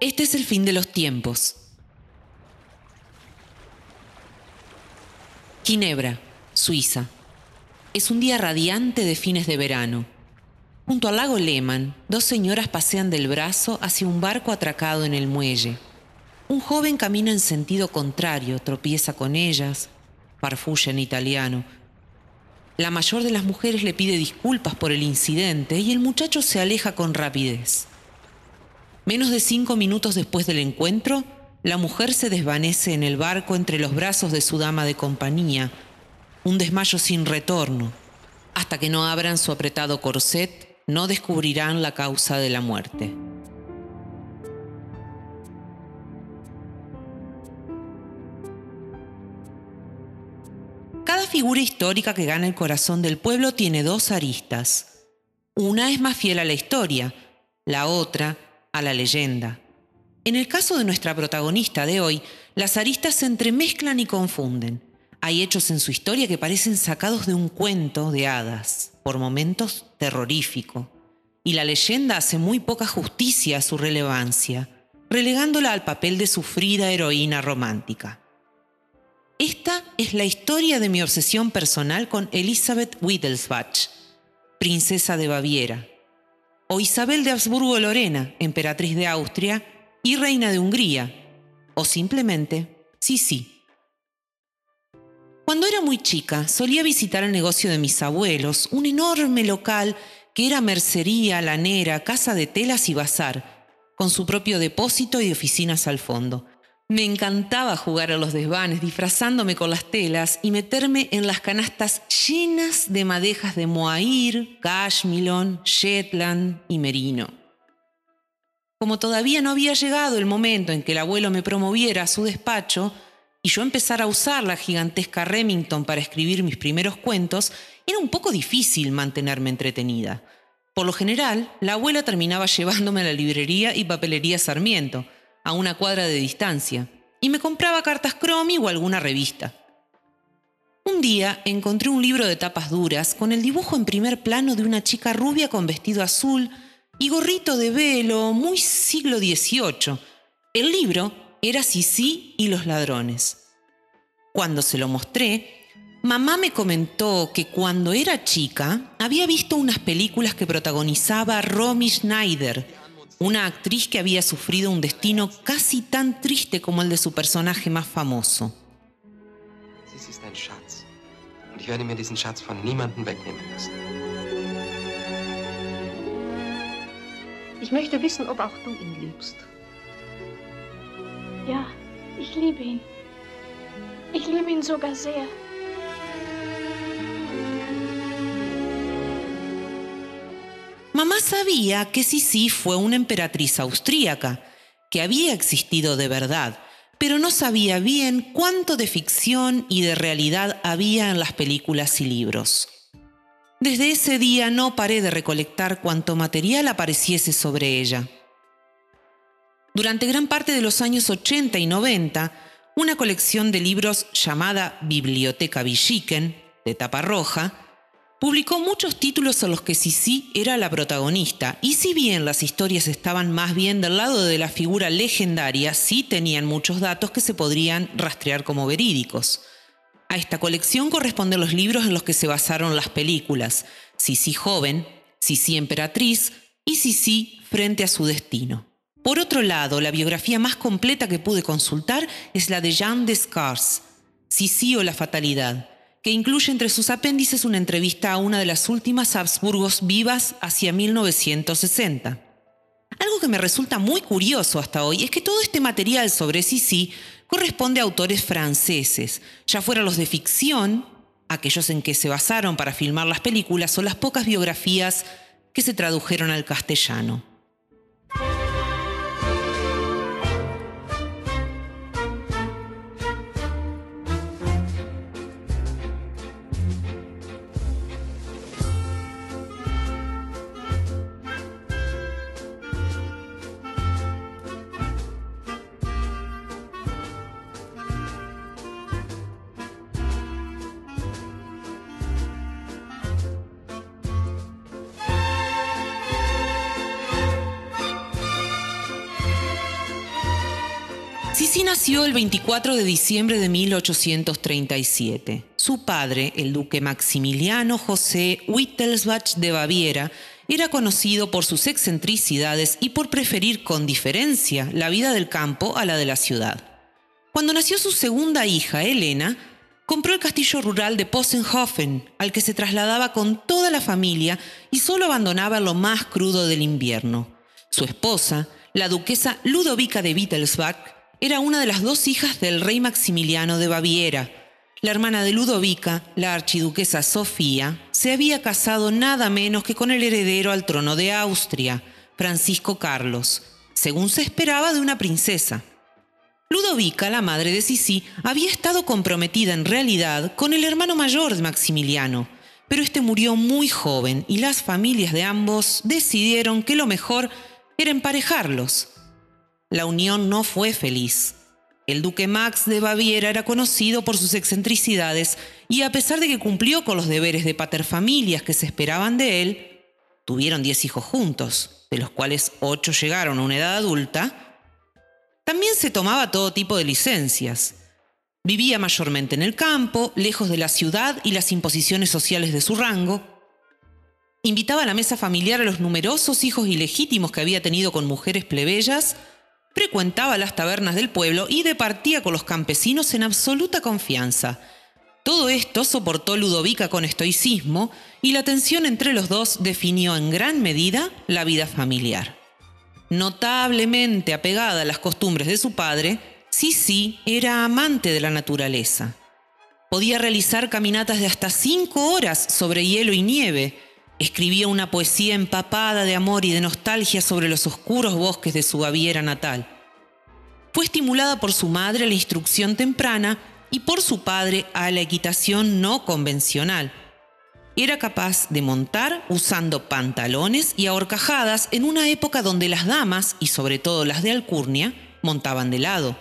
Este es el fin de los tiempos. Ginebra, Suiza. Es un día radiante de fines de verano. Junto al lago Lehmann, dos señoras pasean del brazo hacia un barco atracado en el muelle. Un joven camina en sentido contrario, tropieza con ellas, farfulla en italiano. La mayor de las mujeres le pide disculpas por el incidente y el muchacho se aleja con rapidez. Menos de cinco minutos después del encuentro, la mujer se desvanece en el barco entre los brazos de su dama de compañía, un desmayo sin retorno. Hasta que no abran su apretado corset, no descubrirán la causa de la muerte. Cada figura histórica que gana el corazón del pueblo tiene dos aristas. Una es más fiel a la historia, la otra a la leyenda. En el caso de nuestra protagonista de hoy, las aristas se entremezclan y confunden. Hay hechos en su historia que parecen sacados de un cuento de hadas, por momentos terrorífico, y la leyenda hace muy poca justicia a su relevancia, relegándola al papel de sufrida heroína romántica. Esta es la historia de mi obsesión personal con Elizabeth Wittelsbach, princesa de Baviera, o Isabel de Habsburgo-Lorena, emperatriz de Austria y reina de Hungría, o simplemente sí. Cuando era muy chica, solía visitar el negocio de mis abuelos, un enorme local que era mercería, lanera, casa de telas y bazar, con su propio depósito y oficinas al fondo. Me encantaba jugar a los desvanes disfrazándome con las telas y meterme en las canastas llenas de madejas de mohair, cashmilon, shetland y merino. Como todavía no había llegado el momento en que el abuelo me promoviera a su despacho y yo empezara a usar la gigantesca Remington para escribir mis primeros cuentos, era un poco difícil mantenerme entretenida. Por lo general, la abuela terminaba llevándome a la librería y papelería Sarmiento, a una cuadra de distancia, y me compraba cartas Chromie o alguna revista. Un día encontré un libro de tapas duras con el dibujo en primer plano de una chica rubia con vestido azul y gorrito de velo, muy siglo XVIII. El libro era Sisi y los ladrones. Cuando se lo mostré, mamá me comentó que cuando era chica había visto unas películas que protagonizaba Romy Schneider, una actriz que había sufrido un destino casi tan triste como el de su personaje más famoso. Sie ist ein Schatz. Und ich werde mir diesen Schatz von niemandem wegnehmen lassen. Ich möchte wissen, ob auch du ihn liebst. Ja, ich liebe ihn. Ich liebe ihn sogar sehr. Sabía que Sisi fue una emperatriz austríaca, que había existido de verdad, pero no sabía bien cuánto de ficción y de realidad había en las películas y libros. Desde ese día no paré de recolectar cuanto material apareciese sobre ella. Durante gran parte de los años 80 y 90, una colección de libros llamada Biblioteca Villiquen, de tapa roja, Publicó muchos títulos en los que Sisi era la protagonista, y si bien las historias estaban más bien del lado de la figura legendaria, sí tenían muchos datos que se podrían rastrear como verídicos. A esta colección corresponden los libros en los que se basaron las películas, Sisi joven, Sisi emperatriz y Sisi frente a su destino. Por otro lado, la biografía más completa que pude consultar es la de Jean Descartes, Sisi o la fatalidad que incluye entre sus apéndices una entrevista a una de las últimas Habsburgos vivas hacia 1960. Algo que me resulta muy curioso hasta hoy es que todo este material sobre Sisi corresponde a autores franceses, ya fueran los de ficción, aquellos en que se basaron para filmar las películas, o las pocas biografías que se tradujeron al castellano. Nació el 24 de diciembre de 1837. Su padre, el duque Maximiliano José Wittelsbach de Baviera, era conocido por sus excentricidades y por preferir con diferencia la vida del campo a la de la ciudad. Cuando nació su segunda hija, Elena, compró el castillo rural de Possenhofen, al que se trasladaba con toda la familia y solo abandonaba lo más crudo del invierno. Su esposa, la duquesa Ludovica de Wittelsbach, era una de las dos hijas del rey Maximiliano de Baviera. La hermana de Ludovica, la archiduquesa Sofía, se había casado nada menos que con el heredero al trono de Austria, Francisco Carlos, según se esperaba de una princesa. Ludovica, la madre de Sisi, había estado comprometida en realidad con el hermano mayor de Maximiliano, pero este murió muy joven y las familias de ambos decidieron que lo mejor era emparejarlos. La unión no fue feliz. El duque Max de Baviera era conocido por sus excentricidades y a pesar de que cumplió con los deberes de paterfamilias que se esperaban de él, tuvieron diez hijos juntos, de los cuales ocho llegaron a una edad adulta, también se tomaba todo tipo de licencias. Vivía mayormente en el campo, lejos de la ciudad y las imposiciones sociales de su rango. Invitaba a la mesa familiar a los numerosos hijos ilegítimos que había tenido con mujeres plebeyas frecuentaba las tabernas del pueblo y departía con los campesinos en absoluta confianza. Todo esto soportó Ludovica con estoicismo y la tensión entre los dos definió en gran medida la vida familiar. Notablemente apegada a las costumbres de su padre, Sisi era amante de la naturaleza. Podía realizar caminatas de hasta cinco horas sobre hielo y nieve, Escribía una poesía empapada de amor y de nostalgia sobre los oscuros bosques de su Baviera natal. Fue estimulada por su madre a la instrucción temprana y por su padre a la equitación no convencional. Era capaz de montar usando pantalones y ahorcajadas en una época donde las damas, y sobre todo las de Alcurnia, montaban de lado.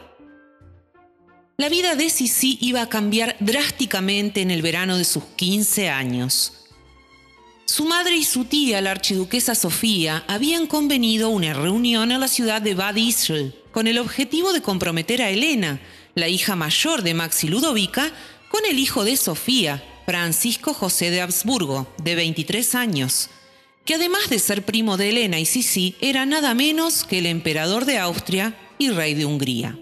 La vida de Sisi iba a cambiar drásticamente en el verano de sus 15 años. Su madre y su tía, la archiduquesa Sofía, habían convenido una reunión en la ciudad de Bad Ischl con el objetivo de comprometer a Elena, la hija mayor de Maxi Ludovica, con el hijo de Sofía, Francisco José de Habsburgo, de 23 años, que además de ser primo de Elena y Sisi, era nada menos que el emperador de Austria y rey de Hungría.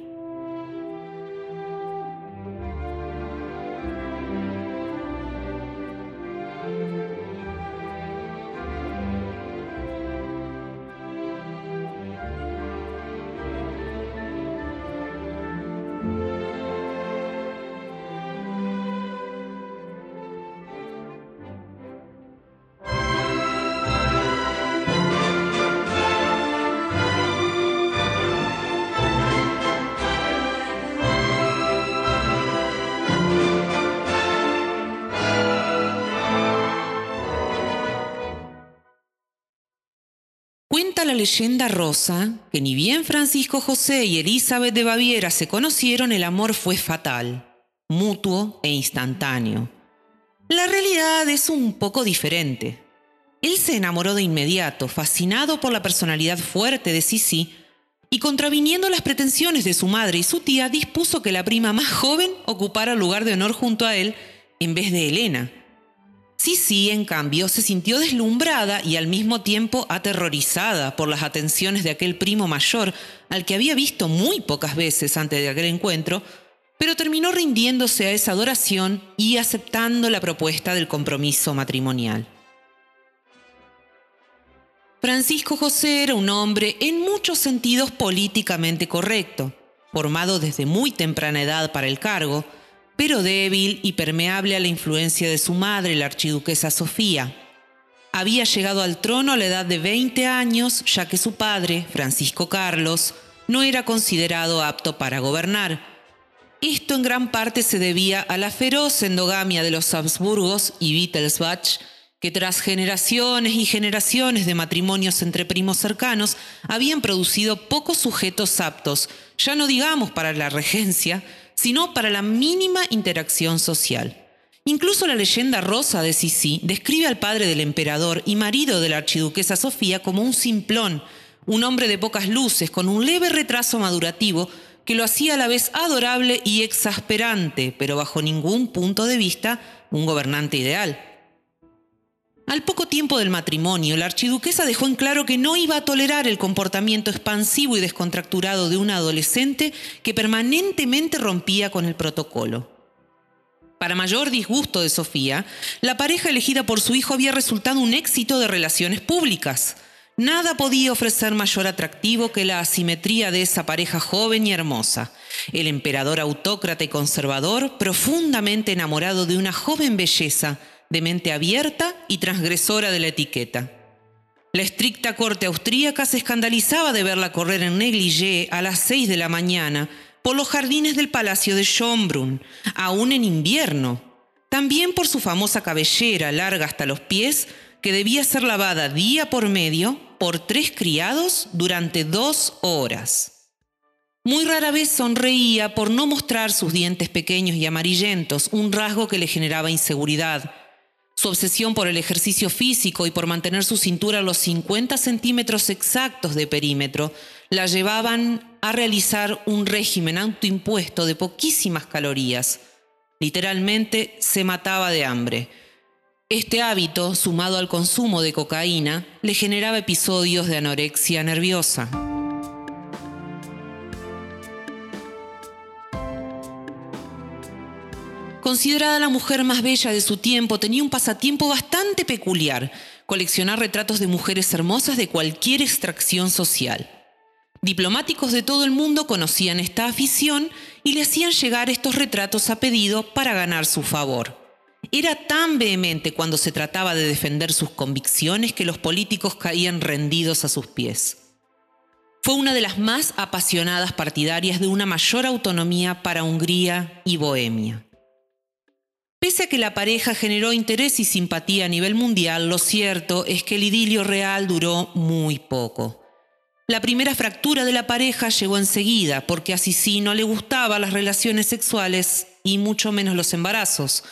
Leyenda rosa que ni bien Francisco José y Elizabeth de Baviera se conocieron, el amor fue fatal, mutuo e instantáneo. La realidad es un poco diferente. Él se enamoró de inmediato, fascinado por la personalidad fuerte de Sisi, y contraviniendo las pretensiones de su madre y su tía, dispuso que la prima más joven ocupara el lugar de honor junto a él en vez de Elena, Sisi, en cambio, se sintió deslumbrada y al mismo tiempo aterrorizada por las atenciones de aquel primo mayor, al que había visto muy pocas veces antes de aquel encuentro, pero terminó rindiéndose a esa adoración y aceptando la propuesta del compromiso matrimonial. Francisco José era un hombre en muchos sentidos políticamente correcto, formado desde muy temprana edad para el cargo, pero débil y permeable a la influencia de su madre, la archiduquesa Sofía. Había llegado al trono a la edad de 20 años, ya que su padre, Francisco Carlos, no era considerado apto para gobernar. Esto en gran parte se debía a la feroz endogamia de los Habsburgos y Wittelsbach, que tras generaciones y generaciones de matrimonios entre primos cercanos habían producido pocos sujetos aptos, ya no digamos para la regencia, sino para la mínima interacción social. Incluso la leyenda rosa de Sisi describe al padre del emperador y marido de la archiduquesa Sofía como un simplón, un hombre de pocas luces, con un leve retraso madurativo, que lo hacía a la vez adorable y exasperante, pero bajo ningún punto de vista un gobernante ideal. Al poco tiempo del matrimonio, la archiduquesa dejó en claro que no iba a tolerar el comportamiento expansivo y descontracturado de una adolescente que permanentemente rompía con el protocolo. Para mayor disgusto de Sofía, la pareja elegida por su hijo había resultado un éxito de relaciones públicas. Nada podía ofrecer mayor atractivo que la asimetría de esa pareja joven y hermosa. El emperador autócrata y conservador, profundamente enamorado de una joven belleza, de mente abierta y transgresora de la etiqueta. La estricta corte austríaca se escandalizaba de verla correr en negligé a las seis de la mañana por los jardines del palacio de Schönbrunn, aún en invierno. También por su famosa cabellera larga hasta los pies, que debía ser lavada día por medio por tres criados durante dos horas. Muy rara vez sonreía por no mostrar sus dientes pequeños y amarillentos, un rasgo que le generaba inseguridad. Su obsesión por el ejercicio físico y por mantener su cintura a los 50 centímetros exactos de perímetro la llevaban a realizar un régimen autoimpuesto de poquísimas calorías. Literalmente se mataba de hambre. Este hábito, sumado al consumo de cocaína, le generaba episodios de anorexia nerviosa. Considerada la mujer más bella de su tiempo, tenía un pasatiempo bastante peculiar, coleccionar retratos de mujeres hermosas de cualquier extracción social. Diplomáticos de todo el mundo conocían esta afición y le hacían llegar estos retratos a pedido para ganar su favor. Era tan vehemente cuando se trataba de defender sus convicciones que los políticos caían rendidos a sus pies. Fue una de las más apasionadas partidarias de una mayor autonomía para Hungría y Bohemia. Pese a que la pareja generó interés y simpatía a nivel mundial, lo cierto es que el idilio real duró muy poco. La primera fractura de la pareja llegó enseguida porque a Sisi no le gustaban las relaciones sexuales y mucho menos los embarazos,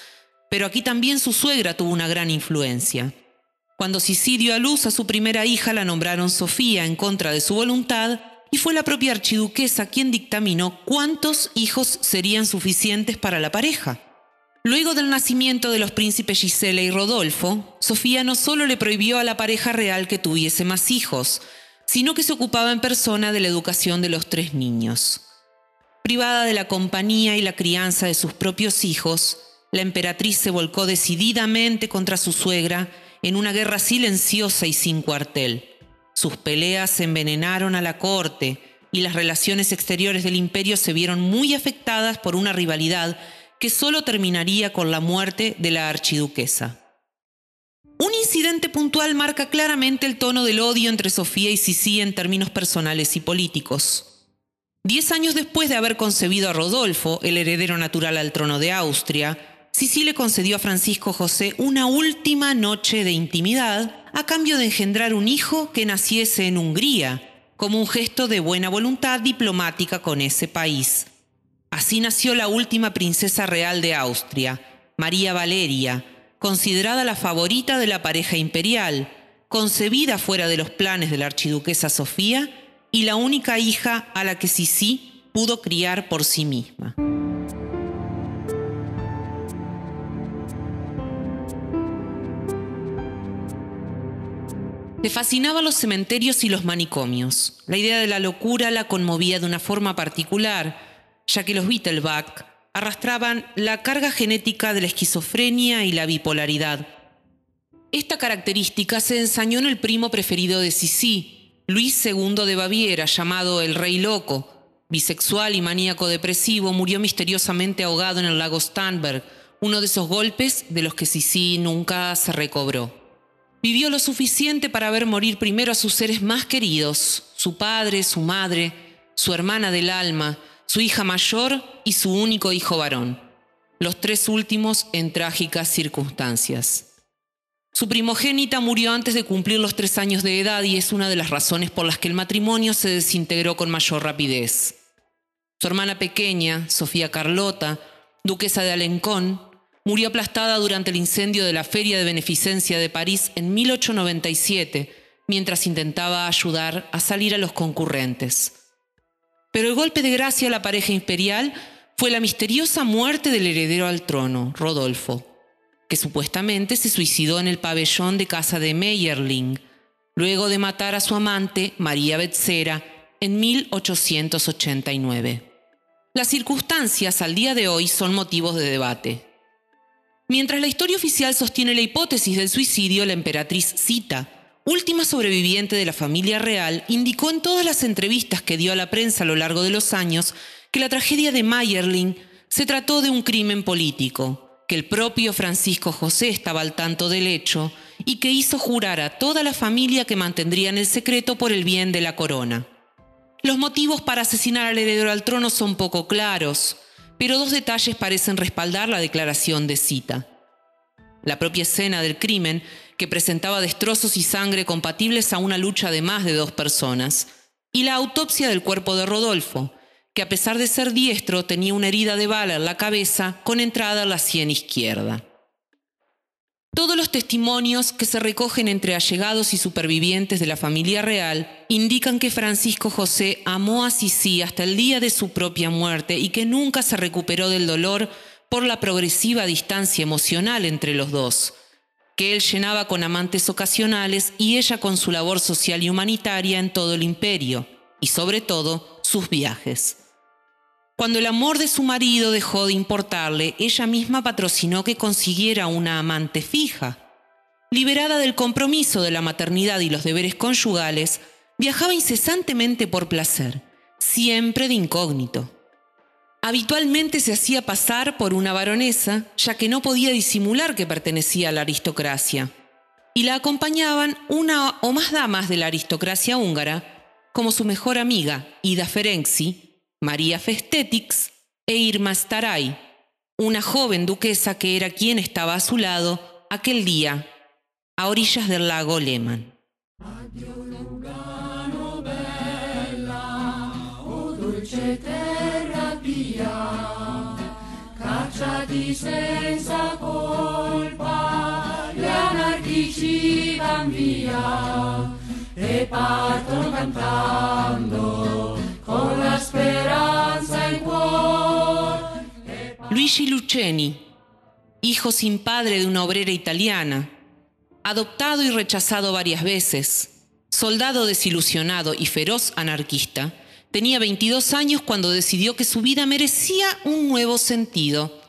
pero aquí también su suegra tuvo una gran influencia. Cuando Sisi dio a luz a su primera hija, la nombraron Sofía en contra de su voluntad, y fue la propia archiduquesa quien dictaminó cuántos hijos serían suficientes para la pareja. Luego del nacimiento de los príncipes Gisela y Rodolfo, Sofía no solo le prohibió a la pareja real que tuviese más hijos, sino que se ocupaba en persona de la educación de los tres niños. Privada de la compañía y la crianza de sus propios hijos, la emperatriz se volcó decididamente contra su suegra en una guerra silenciosa y sin cuartel. Sus peleas envenenaron a la corte y las relaciones exteriores del imperio se vieron muy afectadas por una rivalidad que solo terminaría con la muerte de la archiduquesa. Un incidente puntual marca claramente el tono del odio entre Sofía y Sisi en términos personales y políticos. Diez años después de haber concebido a Rodolfo, el heredero natural al trono de Austria, Sisi le concedió a Francisco José una última noche de intimidad a cambio de engendrar un hijo que naciese en Hungría, como un gesto de buena voluntad diplomática con ese país. Así nació la última princesa real de Austria, María Valeria, considerada la favorita de la pareja imperial, concebida fuera de los planes de la archiduquesa Sofía y la única hija a la que Sisi pudo criar por sí misma. Le fascinaban los cementerios y los manicomios. La idea de la locura la conmovía de una forma particular, ya que los Wittelbach arrastraban la carga genética de la esquizofrenia y la bipolaridad. Esta característica se ensañó en el primo preferido de Sisi, Luis II de Baviera, llamado el Rey Loco. Bisexual y maníaco depresivo, murió misteriosamente ahogado en el lago Starnberg, uno de esos golpes de los que Sisi nunca se recobró. Vivió lo suficiente para ver morir primero a sus seres más queridos, su padre, su madre, su hermana del alma, su hija mayor y su único hijo varón, los tres últimos en trágicas circunstancias. Su primogénita murió antes de cumplir los tres años de edad y es una de las razones por las que el matrimonio se desintegró con mayor rapidez. Su hermana pequeña, Sofía Carlota, duquesa de Alencón, murió aplastada durante el incendio de la Feria de Beneficencia de París en 1897, mientras intentaba ayudar a salir a los concurrentes. Pero el golpe de gracia a la pareja imperial fue la misteriosa muerte del heredero al trono, Rodolfo, que supuestamente se suicidó en el pabellón de casa de Meyerling, luego de matar a su amante, María Betzera, en 1889. Las circunstancias al día de hoy son motivos de debate. Mientras la historia oficial sostiene la hipótesis del suicidio, la emperatriz Cita, última sobreviviente de la familia real, indicó en todas las entrevistas que dio a la prensa a lo largo de los años que la tragedia de Mayerling se trató de un crimen político, que el propio Francisco José estaba al tanto del hecho y que hizo jurar a toda la familia que mantendrían el secreto por el bien de la corona. Los motivos para asesinar al heredero al trono son poco claros, pero dos detalles parecen respaldar la declaración de Cita. La propia escena del crimen que presentaba destrozos y sangre compatibles a una lucha de más de dos personas, y la autopsia del cuerpo de Rodolfo, que a pesar de ser diestro tenía una herida de bala en la cabeza con entrada a la sien izquierda. Todos los testimonios que se recogen entre allegados y supervivientes de la familia real indican que Francisco José amó a Sisi hasta el día de su propia muerte y que nunca se recuperó del dolor por la progresiva distancia emocional entre los dos, que él llenaba con amantes ocasionales y ella con su labor social y humanitaria en todo el imperio, y sobre todo sus viajes. Cuando el amor de su marido dejó de importarle, ella misma patrocinó que consiguiera una amante fija. Liberada del compromiso de la maternidad y los deberes conyugales, viajaba incesantemente por placer, siempre de incógnito. Habitualmente se hacía pasar por una baronesa, ya que no podía disimular que pertenecía a la aristocracia, y la acompañaban una o más damas de la aristocracia húngara, como su mejor amiga, Ida Ferenczi, María Festetix e Irma Staray, una joven duquesa que era quien estaba a su lado aquel día, a orillas del lago Lehmann. Cacciati senza e cantando con la cuore. Luigi Luceni, hijo sin padre de una obrera italiana, adoptado y rechazado varias veces, soldado desilusionado y feroz anarquista, Tenía 22 años cuando decidió que su vida merecía un nuevo sentido.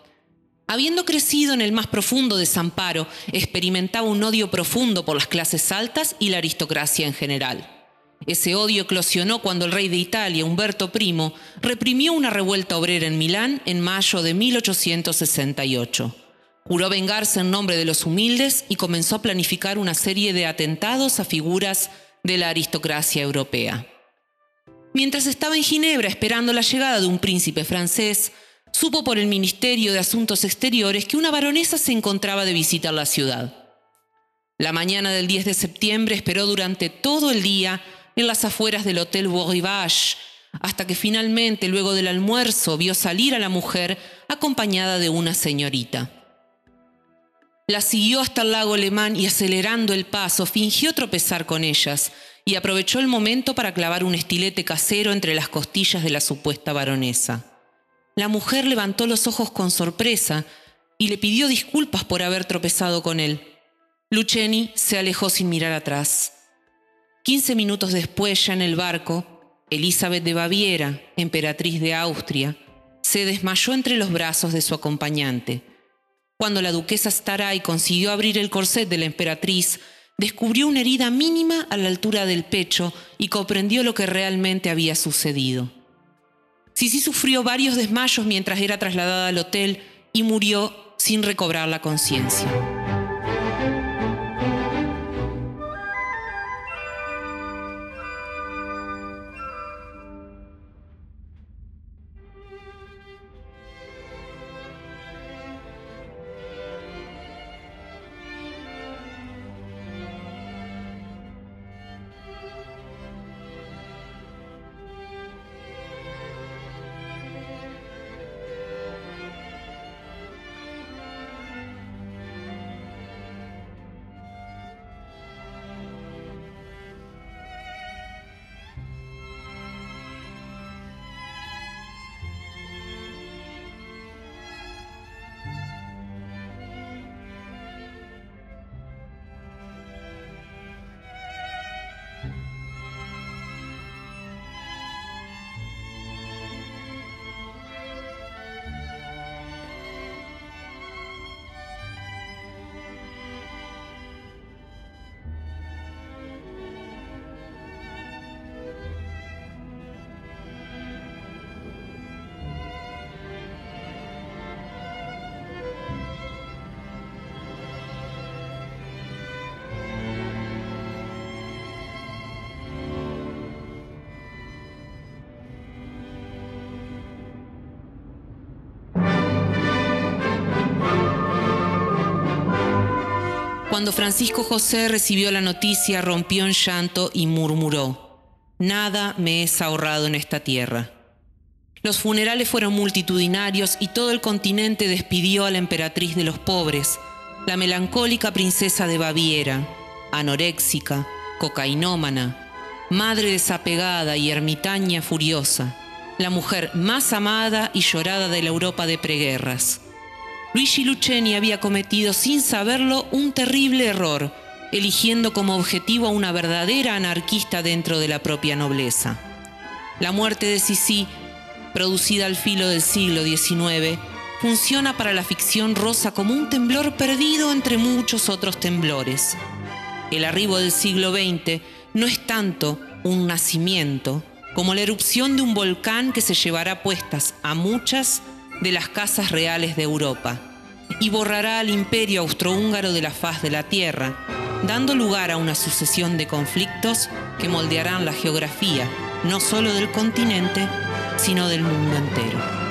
Habiendo crecido en el más profundo desamparo, experimentaba un odio profundo por las clases altas y la aristocracia en general. Ese odio eclosionó cuando el rey de Italia, Humberto I, reprimió una revuelta obrera en Milán en mayo de 1868. Juró vengarse en nombre de los humildes y comenzó a planificar una serie de atentados a figuras de la aristocracia europea. Mientras estaba en Ginebra esperando la llegada de un príncipe francés, supo por el Ministerio de Asuntos Exteriores que una baronesa se encontraba de visita en la ciudad. La mañana del 10 de septiembre esperó durante todo el día en las afueras del Hotel Beau Rivage, hasta que finalmente, luego del almuerzo, vio salir a la mujer acompañada de una señorita. La siguió hasta el lago Alemán y acelerando el paso fingió tropezar con ellas, y aprovechó el momento para clavar un estilete casero entre las costillas de la supuesta baronesa. La mujer levantó los ojos con sorpresa y le pidió disculpas por haber tropezado con él. Lucheni se alejó sin mirar atrás. Quince minutos después, ya en el barco, Elizabeth de Baviera, emperatriz de Austria, se desmayó entre los brazos de su acompañante. Cuando la duquesa Staray consiguió abrir el corset de la emperatriz, descubrió una herida mínima a la altura del pecho y comprendió lo que realmente había sucedido. Sisi sufrió varios desmayos mientras era trasladada al hotel y murió sin recobrar la conciencia. Cuando Francisco José recibió la noticia, rompió en llanto y murmuró, Nada me es ahorrado en esta tierra. Los funerales fueron multitudinarios y todo el continente despidió a la emperatriz de los pobres, la melancólica princesa de Baviera, anoréxica, cocainómana, madre desapegada y ermitaña furiosa, la mujer más amada y llorada de la Europa de preguerras. Luigi Luccheni había cometido sin saberlo un terrible error, eligiendo como objetivo a una verdadera anarquista dentro de la propia nobleza. La muerte de Sisi, producida al filo del siglo XIX, funciona para la ficción rosa como un temblor perdido entre muchos otros temblores. El arribo del siglo XX no es tanto un nacimiento como la erupción de un volcán que se llevará puestas a muchas de las casas reales de Europa y borrará al imperio austrohúngaro de la faz de la tierra, dando lugar a una sucesión de conflictos que moldearán la geografía no solo del continente, sino del mundo entero.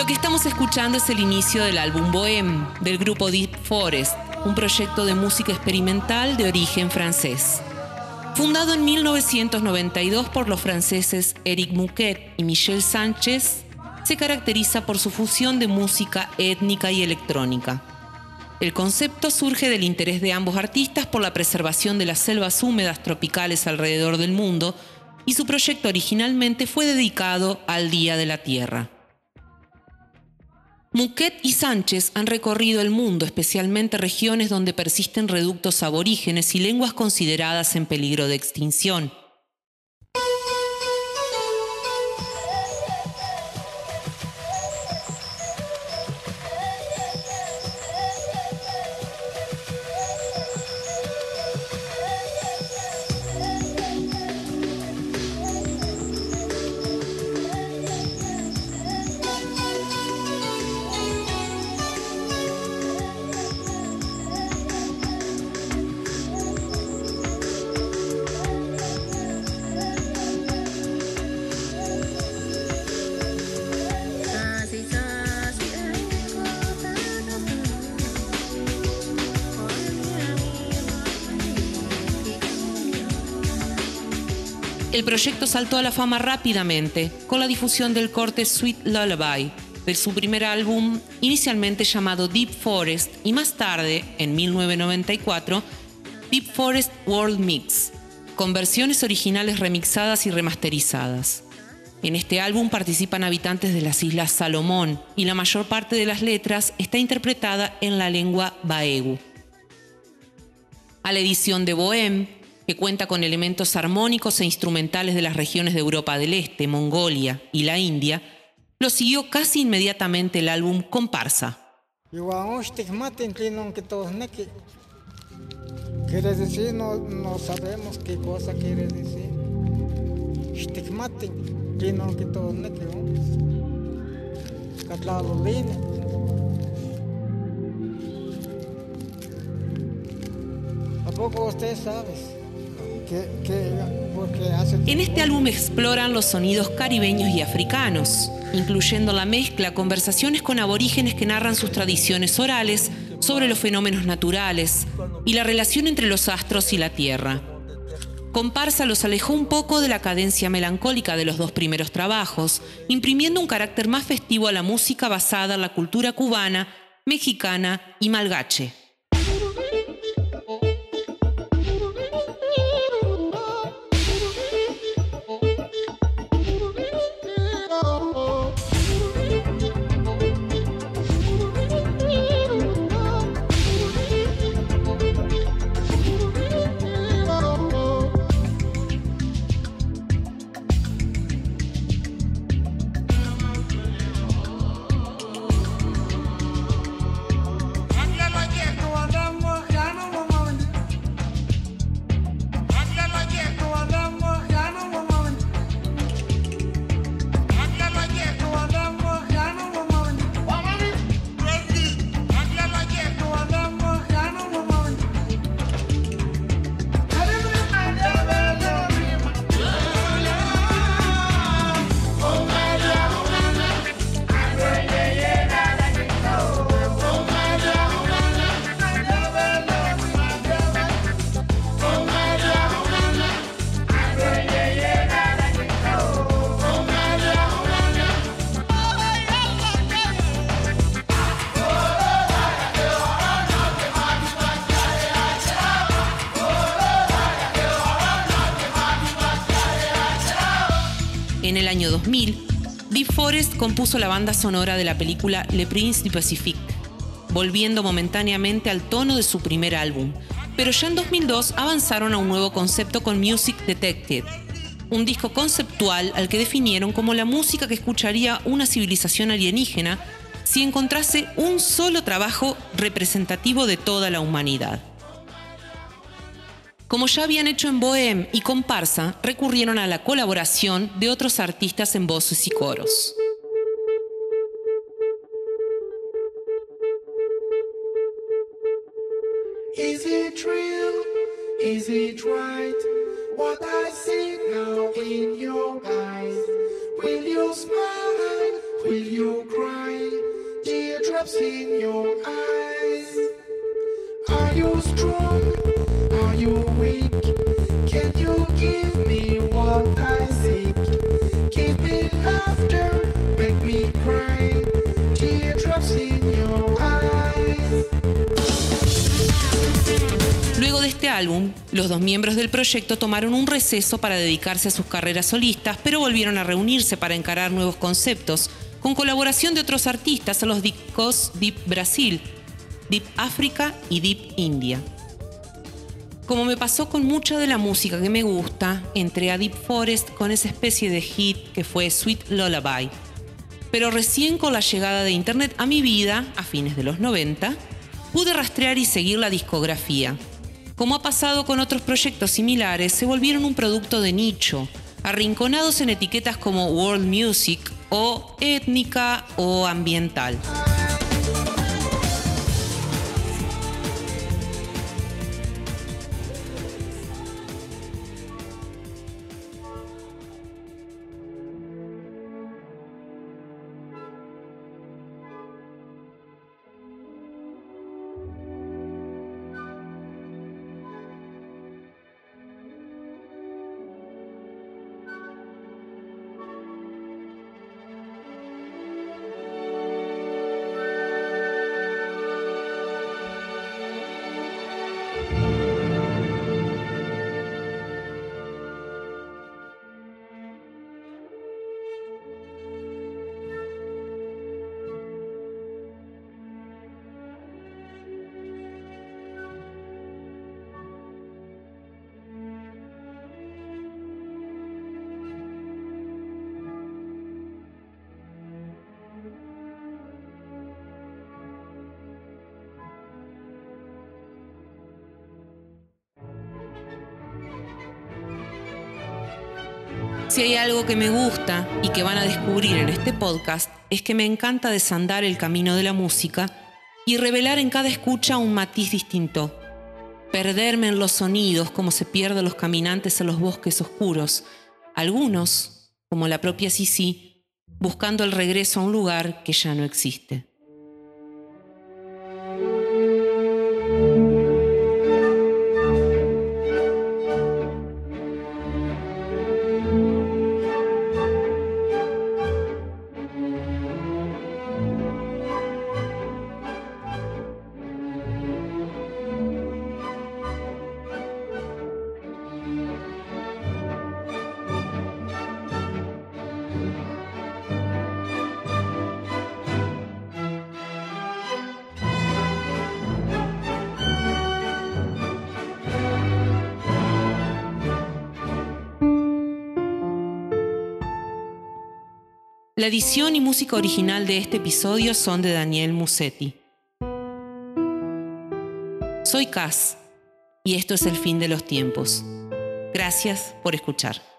Lo que estamos escuchando es el inicio del álbum Bohème del grupo Deep Forest, un proyecto de música experimental de origen francés. Fundado en 1992 por los franceses Eric Mouquet y Michel Sánchez, se caracteriza por su fusión de música étnica y electrónica. El concepto surge del interés de ambos artistas por la preservación de las selvas húmedas tropicales alrededor del mundo y su proyecto originalmente fue dedicado al Día de la Tierra. Muquet y Sánchez han recorrido el mundo, especialmente regiones donde persisten reductos aborígenes y lenguas consideradas en peligro de extinción. El proyecto saltó a la fama rápidamente con la difusión del corte Sweet Lullaby de su primer álbum, inicialmente llamado Deep Forest, y más tarde, en 1994, Deep Forest World Mix, con versiones originales remixadas y remasterizadas. En este álbum participan habitantes de las Islas Salomón y la mayor parte de las letras está interpretada en la lengua baegu. A la edición de Bohème, que cuenta con elementos armónicos e instrumentales de las regiones de Europa del Este, Mongolia y la India, lo siguió casi inmediatamente el álbum Comparsa. Quiere decir, no, sabemos qué cosa quiere decir. ¿A poco usted En este álbum exploran los sonidos caribeños y africanos, incluyendo la mezcla, conversaciones con aborígenes que narran sus tradiciones orales sobre los fenómenos naturales y la relación entre los astros y la Tierra. Comparsa los alejó un poco de la cadencia melancólica de los dos primeros trabajos, imprimiendo un carácter más festivo a la música basada en la cultura cubana, mexicana y malgache. Compuso la banda sonora de la película Le Prince du Pacifique, volviendo momentáneamente al tono de su primer álbum, pero ya en 2002 avanzaron a un nuevo concepto con Music Detected, un disco conceptual al que definieron como la música que escucharía una civilización alienígena si encontrase un solo trabajo representativo de toda la humanidad. Como ya habían hecho en Bohem y Comparsa, recurrieron a la colaboración de otros artistas en voces y coros. Is it right? What I see now in your eyes. Will you smile? Will you cry? Teardrops in your eyes. Are you strong? Luego de este los dos miembros del proyecto tomaron un receso para dedicarse a sus carreras solistas, pero volvieron a reunirse para encarar nuevos conceptos, con colaboración de otros artistas en los discos Deep Brasil, Deep África y Deep India. Como me pasó con mucha de la música que me gusta, entré a Deep Forest con esa especie de hit que fue Sweet Lullaby. Pero recién con la llegada de Internet a mi vida, a fines de los 90, pude rastrear y seguir la discografía. Como ha pasado con otros proyectos similares, se volvieron un producto de nicho, arrinconados en etiquetas como World Music o étnica o ambiental. Si hay algo que me gusta y que van a descubrir en este podcast es que me encanta desandar el camino de la música y revelar en cada escucha un matiz distinto. Perderme en los sonidos como se pierden los caminantes en los bosques oscuros. Algunos, como la propia Sisi, buscando el regreso a un lugar que ya no existe. La edición y música original de este episodio son de Daniel Musetti. Soy Cas y esto es el fin de los tiempos. Gracias por escuchar.